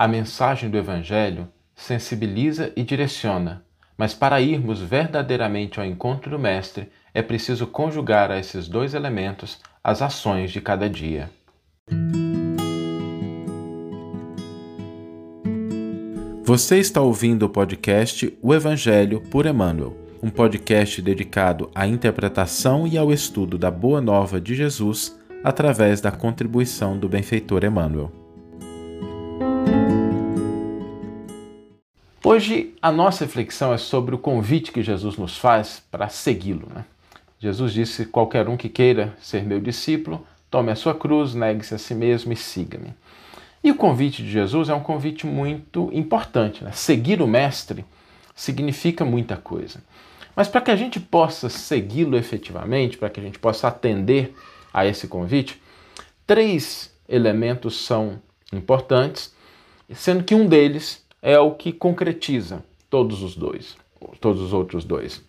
A mensagem do Evangelho sensibiliza e direciona, mas para irmos verdadeiramente ao encontro do Mestre, é preciso conjugar a esses dois elementos as ações de cada dia. Você está ouvindo o podcast O Evangelho por Emmanuel, um podcast dedicado à interpretação e ao estudo da Boa Nova de Jesus através da contribuição do benfeitor Emmanuel. Hoje a nossa reflexão é sobre o convite que Jesus nos faz para segui-lo. Né? Jesus disse: qualquer um que queira ser meu discípulo, tome a sua cruz, negue-se a si mesmo e siga-me. E o convite de Jesus é um convite muito importante. Né? Seguir o Mestre significa muita coisa. Mas para que a gente possa segui-lo efetivamente, para que a gente possa atender a esse convite, três elementos são importantes, sendo que um deles é o que concretiza todos os dois, todos os outros dois.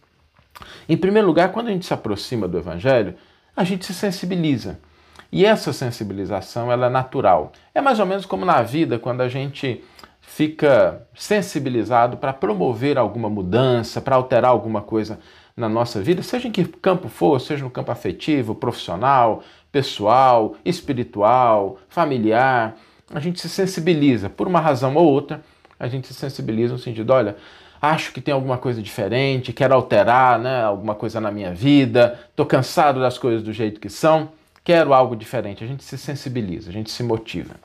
Em primeiro lugar, quando a gente se aproxima do evangelho, a gente se sensibiliza. E essa sensibilização ela é natural. É mais ou menos como na vida, quando a gente fica sensibilizado para promover alguma mudança, para alterar alguma coisa na nossa vida, seja em que campo for, seja no campo afetivo, profissional, pessoal, espiritual, familiar, a gente se sensibiliza por uma razão ou outra a gente se sensibiliza no sentido, olha, acho que tem alguma coisa diferente, quero alterar né, alguma coisa na minha vida, estou cansado das coisas do jeito que são, quero algo diferente. A gente se sensibiliza, a gente se motiva.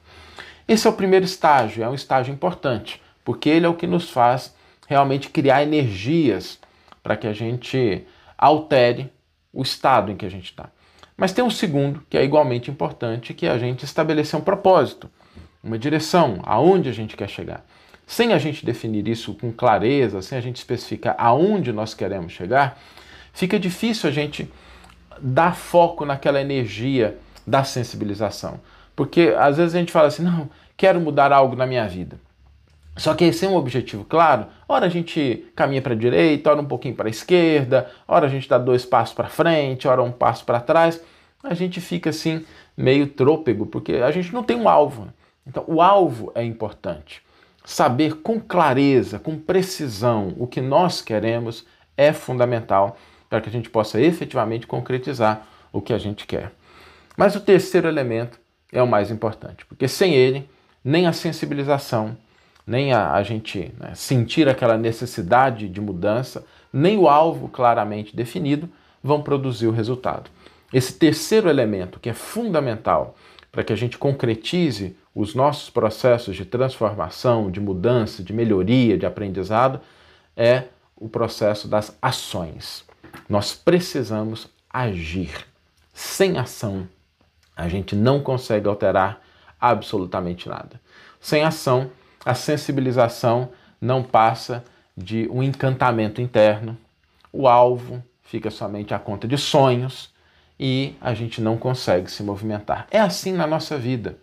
Esse é o primeiro estágio, é um estágio importante, porque ele é o que nos faz realmente criar energias para que a gente altere o estado em que a gente está. Mas tem um segundo, que é igualmente importante, que é a gente estabelecer um propósito, uma direção, aonde a gente quer chegar. Sem a gente definir isso com clareza, sem a gente especificar aonde nós queremos chegar, fica difícil a gente dar foco naquela energia da sensibilização. Porque às vezes a gente fala assim: não, quero mudar algo na minha vida. Só que sem um objetivo claro, ora a gente caminha para a direita, ora um pouquinho para a esquerda, ora a gente dá dois passos para frente, ora um passo para trás. A gente fica assim meio trôpego, porque a gente não tem um alvo. Então, o alvo é importante saber com clareza, com precisão o que nós queremos é fundamental para que a gente possa efetivamente concretizar o que a gente quer. Mas o terceiro elemento é o mais importante, porque sem ele, nem a sensibilização, nem a, a gente né, sentir aquela necessidade de mudança, nem o alvo claramente definido vão produzir o resultado. Esse terceiro elemento, que é fundamental para que a gente concretize os nossos processos de transformação, de mudança, de melhoria, de aprendizado, é o processo das ações. Nós precisamos agir. Sem ação, a gente não consegue alterar absolutamente nada. Sem ação, a sensibilização não passa de um encantamento interno. O alvo fica somente à conta de sonhos e a gente não consegue se movimentar. É assim na nossa vida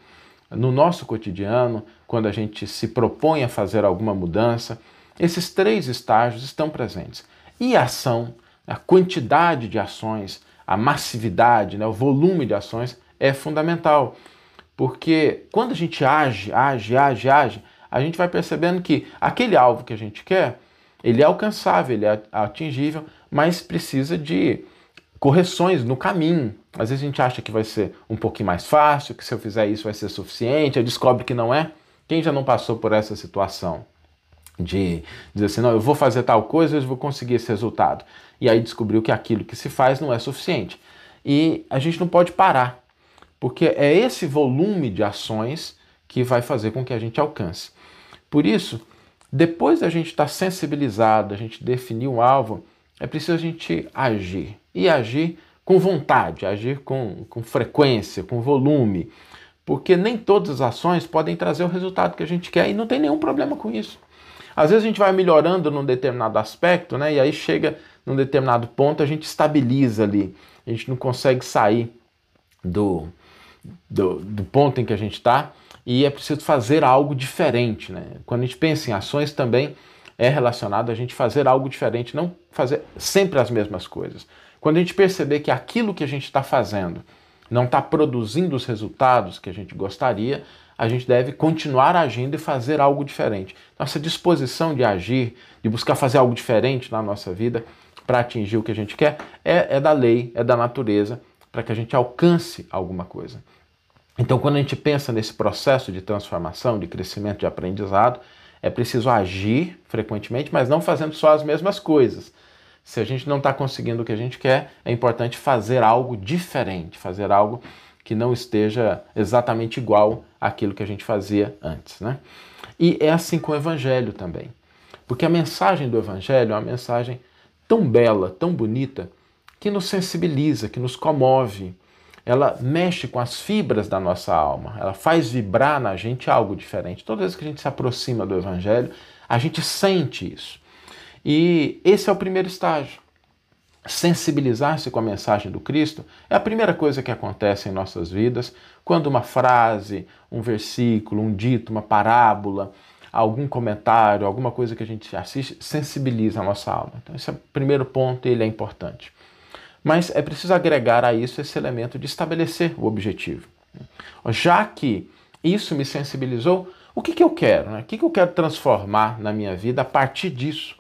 no nosso cotidiano, quando a gente se propõe a fazer alguma mudança, esses três estágios estão presentes. E a ação, a quantidade de ações, a massividade, né, o volume de ações é fundamental. Porque quando a gente age, age, age, age, a gente vai percebendo que aquele alvo que a gente quer, ele é alcançável, ele é atingível, mas precisa de correções no caminho. Às vezes a gente acha que vai ser um pouquinho mais fácil, que se eu fizer isso vai ser suficiente, aí descobre que não é. Quem já não passou por essa situação de dizer assim, não, eu vou fazer tal coisa, eu vou conseguir esse resultado. E aí descobriu que aquilo que se faz não é suficiente. E a gente não pode parar, porque é esse volume de ações que vai fazer com que a gente alcance. Por isso, depois da gente estar sensibilizado, a gente definir um alvo, é preciso a gente agir e agir com vontade, agir com, com frequência, com volume, porque nem todas as ações podem trazer o resultado que a gente quer e não tem nenhum problema com isso. Às vezes a gente vai melhorando num determinado aspecto, né? E aí chega num determinado ponto, a gente estabiliza ali. A gente não consegue sair do, do, do ponto em que a gente está e é preciso fazer algo diferente, né? Quando a gente pensa em ações também é relacionado a gente fazer algo diferente, não fazer sempre as mesmas coisas. Quando a gente perceber que aquilo que a gente está fazendo não está produzindo os resultados que a gente gostaria, a gente deve continuar agindo e fazer algo diferente. Nossa disposição de agir, de buscar fazer algo diferente na nossa vida para atingir o que a gente quer, é, é da lei, é da natureza, para que a gente alcance alguma coisa. Então, quando a gente pensa nesse processo de transformação, de crescimento, de aprendizado, é preciso agir frequentemente, mas não fazendo só as mesmas coisas. Se a gente não está conseguindo o que a gente quer, é importante fazer algo diferente, fazer algo que não esteja exatamente igual àquilo que a gente fazia antes. Né? E é assim com o Evangelho também. Porque a mensagem do Evangelho é uma mensagem tão bela, tão bonita, que nos sensibiliza, que nos comove. Ela mexe com as fibras da nossa alma, ela faz vibrar na gente algo diferente. Toda vez que a gente se aproxima do Evangelho, a gente sente isso. E esse é o primeiro estágio. Sensibilizar-se com a mensagem do Cristo é a primeira coisa que acontece em nossas vidas quando uma frase, um versículo, um dito, uma parábola, algum comentário, alguma coisa que a gente assiste sensibiliza a nossa alma. Então, esse é o primeiro ponto e ele é importante. Mas é preciso agregar a isso esse elemento de estabelecer o objetivo. Já que isso me sensibilizou, o que, que eu quero? Né? O que, que eu quero transformar na minha vida a partir disso?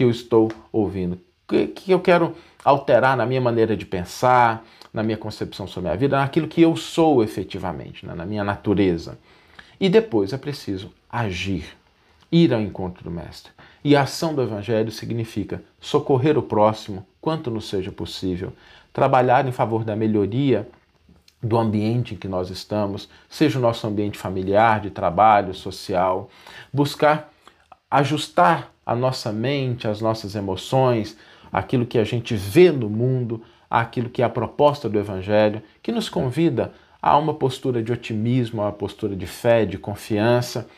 que eu estou ouvindo, que, que eu quero alterar na minha maneira de pensar, na minha concepção sobre a vida, naquilo que eu sou efetivamente, né? na minha natureza. E depois é preciso agir, ir ao encontro do Mestre. E a ação do Evangelho significa socorrer o próximo quanto nos seja possível, trabalhar em favor da melhoria do ambiente em que nós estamos, seja o nosso ambiente familiar, de trabalho, social, buscar ajustar a nossa mente, as nossas emoções, aquilo que a gente vê no mundo, aquilo que é a proposta do Evangelho, que nos convida a uma postura de otimismo, a uma postura de fé, de confiança.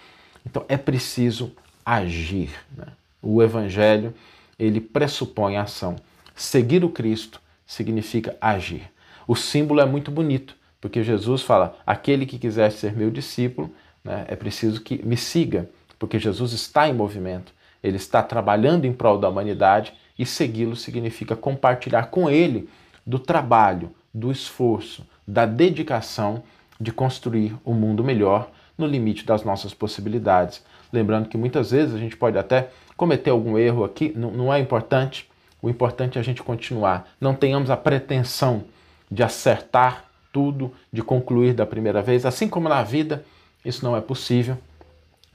Então é preciso agir. Né? O Evangelho ele pressupõe a ação. Seguir o Cristo significa agir. O símbolo é muito bonito, porque Jesus fala: aquele que quiser ser meu discípulo, né, é preciso que me siga, porque Jesus está em movimento ele está trabalhando em prol da humanidade e segui-lo significa compartilhar com ele do trabalho, do esforço, da dedicação de construir um mundo melhor no limite das nossas possibilidades. Lembrando que muitas vezes a gente pode até cometer algum erro aqui, não, não é importante. O importante é a gente continuar. Não tenhamos a pretensão de acertar tudo, de concluir da primeira vez. Assim como na vida, isso não é possível.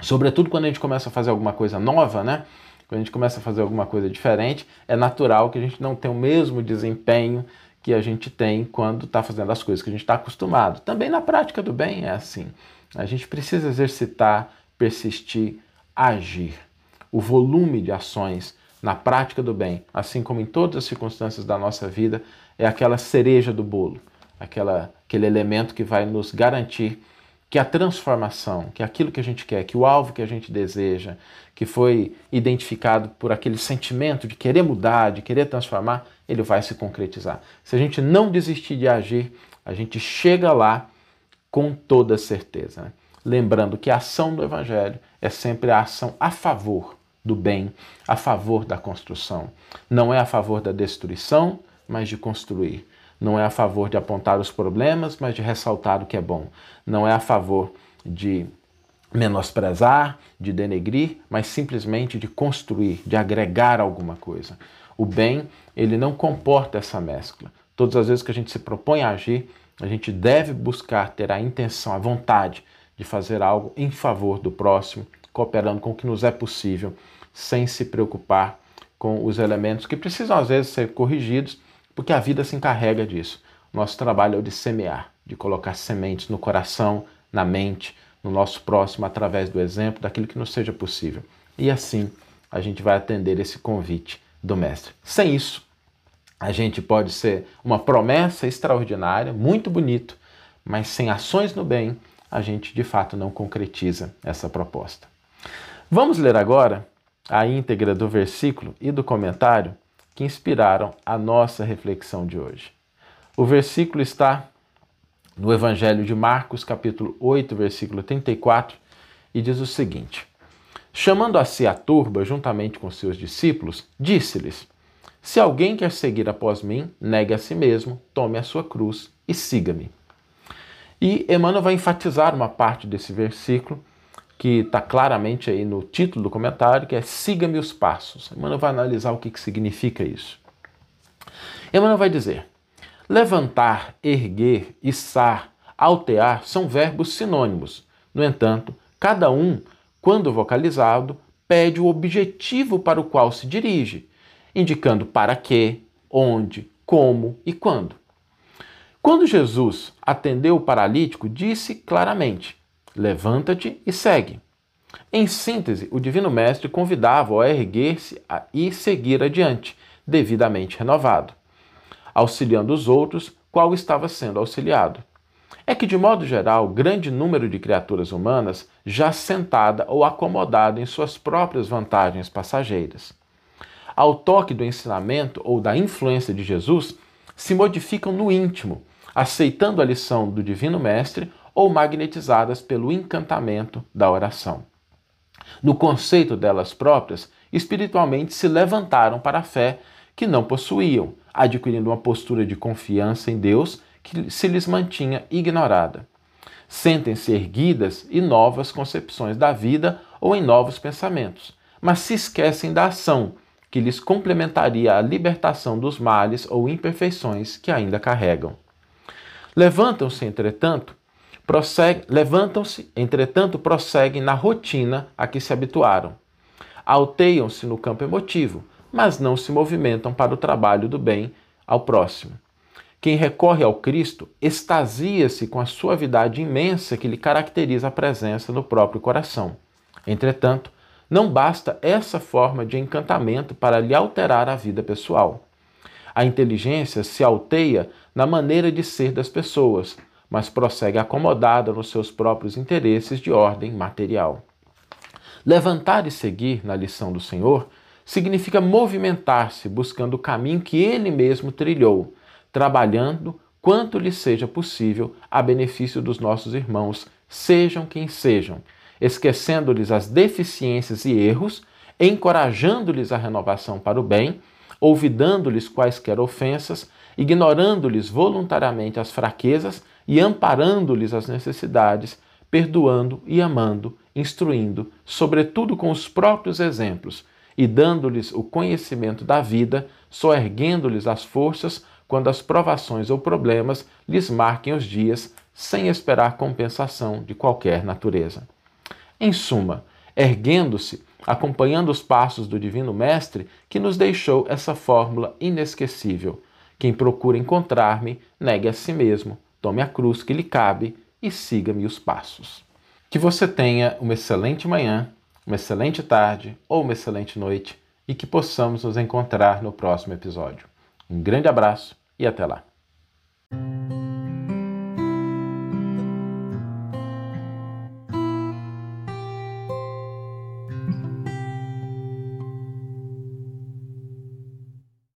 Sobretudo quando a gente começa a fazer alguma coisa nova, né? Quando a gente começa a fazer alguma coisa diferente, é natural que a gente não tenha o mesmo desempenho que a gente tem quando está fazendo as coisas que a gente está acostumado. Também na prática do bem é assim. A gente precisa exercitar, persistir, agir. O volume de ações na prática do bem, assim como em todas as circunstâncias da nossa vida, é aquela cereja do bolo, aquela, aquele elemento que vai nos garantir que a transformação, que aquilo que a gente quer, que o alvo que a gente deseja, que foi identificado por aquele sentimento de querer mudar, de querer transformar, ele vai se concretizar. Se a gente não desistir de agir, a gente chega lá com toda certeza. Né? Lembrando que a ação do Evangelho é sempre a ação a favor do bem, a favor da construção. Não é a favor da destruição, mas de construir. Não é a favor de apontar os problemas, mas de ressaltar o que é bom. Não é a favor de menosprezar, de denegrir, mas simplesmente de construir, de agregar alguma coisa. O bem, ele não comporta essa mescla. Todas as vezes que a gente se propõe a agir, a gente deve buscar ter a intenção, a vontade de fazer algo em favor do próximo, cooperando com o que nos é possível, sem se preocupar com os elementos que precisam às vezes ser corrigidos, porque a vida se encarrega disso. Nosso trabalho é o de semear, de colocar sementes no coração, na mente, no nosso próximo, através do exemplo, daquilo que nos seja possível. E assim a gente vai atender esse convite do Mestre. Sem isso, a gente pode ser uma promessa extraordinária, muito bonito, mas sem ações no bem, a gente de fato não concretiza essa proposta. Vamos ler agora a íntegra do versículo e do comentário que inspiraram a nossa reflexão de hoje. O versículo está no Evangelho de Marcos, capítulo 8, versículo 34, e diz o seguinte: Chamando a si a turba juntamente com seus discípulos, disse-lhes: Se alguém quer seguir após mim, negue a si mesmo, tome a sua cruz e siga-me. E Emmanuel vai enfatizar uma parte desse versículo que está claramente aí no título do comentário, que é Siga-me os passos. Emmanuel vai analisar o que, que significa isso. Emmanuel vai dizer: levantar, erguer, içar, altear são verbos sinônimos. No entanto, cada um, quando vocalizado, pede o objetivo para o qual se dirige, indicando para que, onde, como e quando. Quando Jesus atendeu o paralítico, disse claramente: Levanta-te e segue. Em síntese, o Divino Mestre convidava-o a erguer-se e seguir adiante, devidamente renovado, auxiliando os outros, qual estava sendo auxiliado. É que, de modo geral, grande número de criaturas humanas já sentada ou acomodada em suas próprias vantagens passageiras. Ao toque do ensinamento ou da influência de Jesus, se modificam no íntimo aceitando a lição do Divino Mestre ou magnetizadas pelo encantamento da oração. No conceito delas próprias, espiritualmente se levantaram para a fé que não possuíam, adquirindo uma postura de confiança em Deus que se lhes mantinha ignorada. Sentem-se erguidas em novas concepções da vida ou em novos pensamentos, mas se esquecem da ação que lhes complementaria a libertação dos males ou imperfeições que ainda carregam. Levantam-se, entretanto, levantam-se, entretanto, prosseguem na rotina a que se habituaram. Alteiam-se no campo emotivo, mas não se movimentam para o trabalho do bem ao próximo. Quem recorre ao Cristo extasia-se com a suavidade imensa que lhe caracteriza a presença no próprio coração. Entretanto, não basta essa forma de encantamento para lhe alterar a vida pessoal. A inteligência se alteia na maneira de ser das pessoas, mas prossegue acomodada nos seus próprios interesses de ordem material. Levantar e seguir na lição do Senhor significa movimentar-se buscando o caminho que ele mesmo trilhou, trabalhando quanto lhe seja possível a benefício dos nossos irmãos, sejam quem sejam, esquecendo-lhes as deficiências e erros, encorajando-lhes a renovação para o bem, olvidando-lhes quaisquer ofensas, ignorando-lhes voluntariamente as fraquezas e amparando-lhes as necessidades, perdoando e amando, instruindo, sobretudo com os próprios exemplos, e dando-lhes o conhecimento da vida, soerguendo-lhes as forças quando as provações ou problemas lhes marquem os dias, sem esperar compensação de qualquer natureza. Em suma, erguendo-se, acompanhando os passos do Divino Mestre que nos deixou essa fórmula inesquecível quem procura encontrar-me, negue a si mesmo, tome a cruz que lhe cabe e siga-me os passos. Que você tenha uma excelente manhã, uma excelente tarde ou uma excelente noite e que possamos nos encontrar no próximo episódio. Um grande abraço e até lá.